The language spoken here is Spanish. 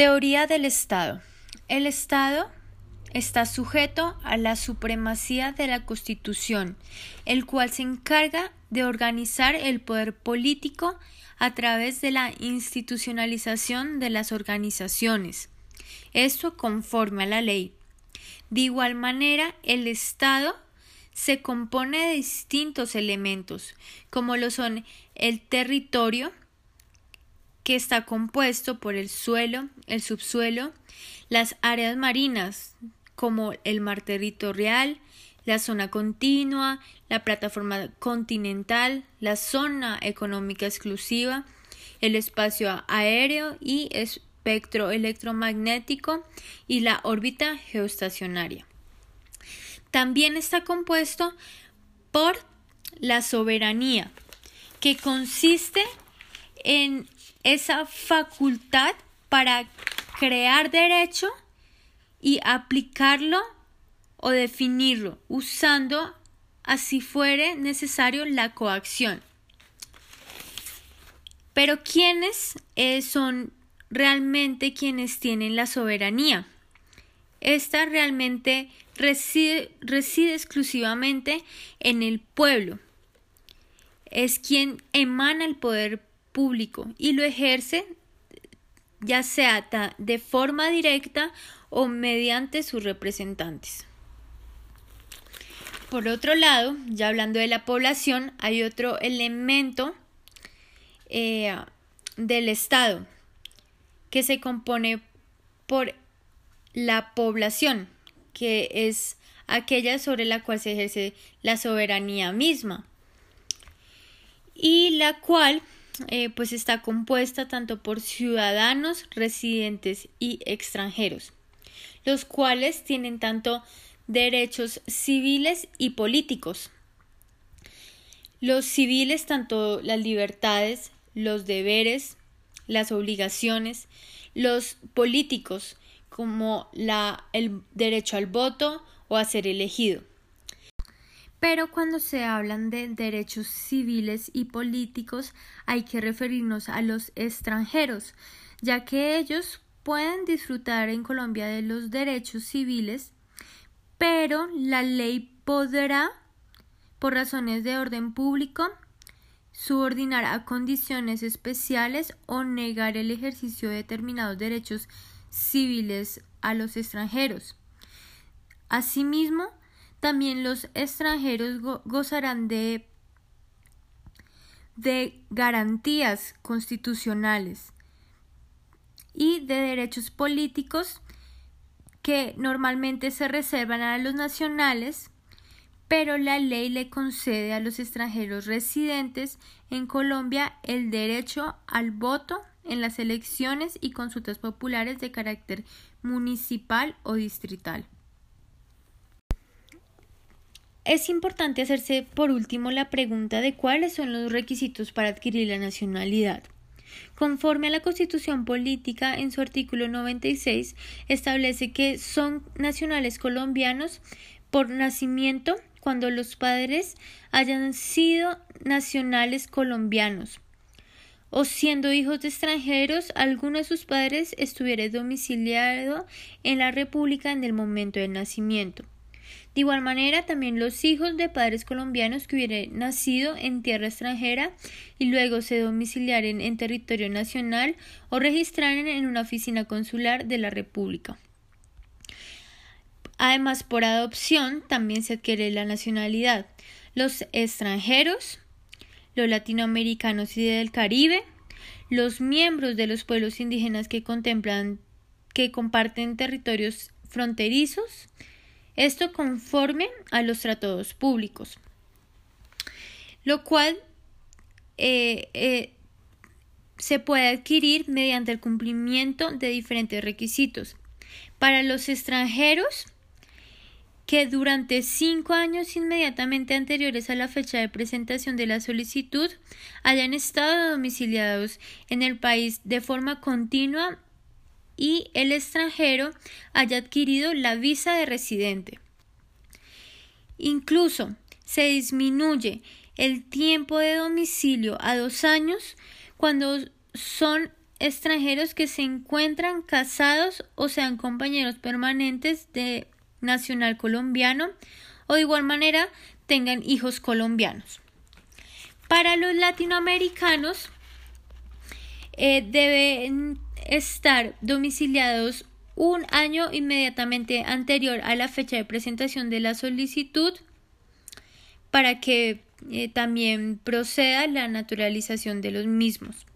Teoría del Estado. El Estado está sujeto a la supremacía de la Constitución, el cual se encarga de organizar el poder político a través de la institucionalización de las organizaciones. Esto conforme a la ley. De igual manera, el Estado se compone de distintos elementos, como lo son el territorio, que está compuesto por el suelo, el subsuelo, las áreas marinas, como el mar territorial, la zona continua, la plataforma continental, la zona económica exclusiva, el espacio aéreo y espectro electromagnético y la órbita geoestacionaria. También está compuesto por la soberanía, que consiste en esa facultad para crear derecho y aplicarlo o definirlo usando así fuere necesario la coacción. Pero ¿quiénes eh, son realmente quienes tienen la soberanía? Esta realmente reside, reside exclusivamente en el pueblo. Es quien emana el poder público y lo ejerce ya sea de forma directa o mediante sus representantes. Por otro lado, ya hablando de la población, hay otro elemento eh, del Estado que se compone por la población, que es aquella sobre la cual se ejerce la soberanía misma y la cual eh, pues está compuesta tanto por ciudadanos, residentes y extranjeros, los cuales tienen tanto derechos civiles y políticos. Los civiles, tanto las libertades, los deberes, las obligaciones, los políticos, como la, el derecho al voto o a ser elegido. Pero cuando se hablan de derechos civiles y políticos hay que referirnos a los extranjeros, ya que ellos pueden disfrutar en Colombia de los derechos civiles, pero la ley podrá, por razones de orden público, subordinar a condiciones especiales o negar el ejercicio de determinados derechos civiles a los extranjeros. Asimismo, también los extranjeros gozarán de, de garantías constitucionales y de derechos políticos que normalmente se reservan a los nacionales, pero la ley le concede a los extranjeros residentes en Colombia el derecho al voto en las elecciones y consultas populares de carácter municipal o distrital. Es importante hacerse por último la pregunta de cuáles son los requisitos para adquirir la nacionalidad. Conforme a la Constitución Política, en su artículo 96, establece que son nacionales colombianos por nacimiento cuando los padres hayan sido nacionales colombianos o siendo hijos de extranjeros, alguno de sus padres estuviera domiciliado en la República en el momento del nacimiento. De igual manera, también los hijos de padres colombianos que hubieran nacido en tierra extranjera y luego se domiciliaren en territorio nacional o registraran en una oficina consular de la República. Además, por adopción también se adquiere la nacionalidad. Los extranjeros, los latinoamericanos y del Caribe, los miembros de los pueblos indígenas que contemplan que comparten territorios fronterizos, esto conforme a los tratados públicos, lo cual eh, eh, se puede adquirir mediante el cumplimiento de diferentes requisitos. Para los extranjeros, que durante cinco años inmediatamente anteriores a la fecha de presentación de la solicitud hayan estado domiciliados en el país de forma continua y el extranjero haya adquirido la visa de residente. Incluso se disminuye el tiempo de domicilio a dos años cuando son extranjeros que se encuentran casados o sean compañeros permanentes de nacional colombiano o de igual manera tengan hijos colombianos. Para los latinoamericanos eh, deben estar domiciliados un año inmediatamente anterior a la fecha de presentación de la solicitud para que eh, también proceda la naturalización de los mismos.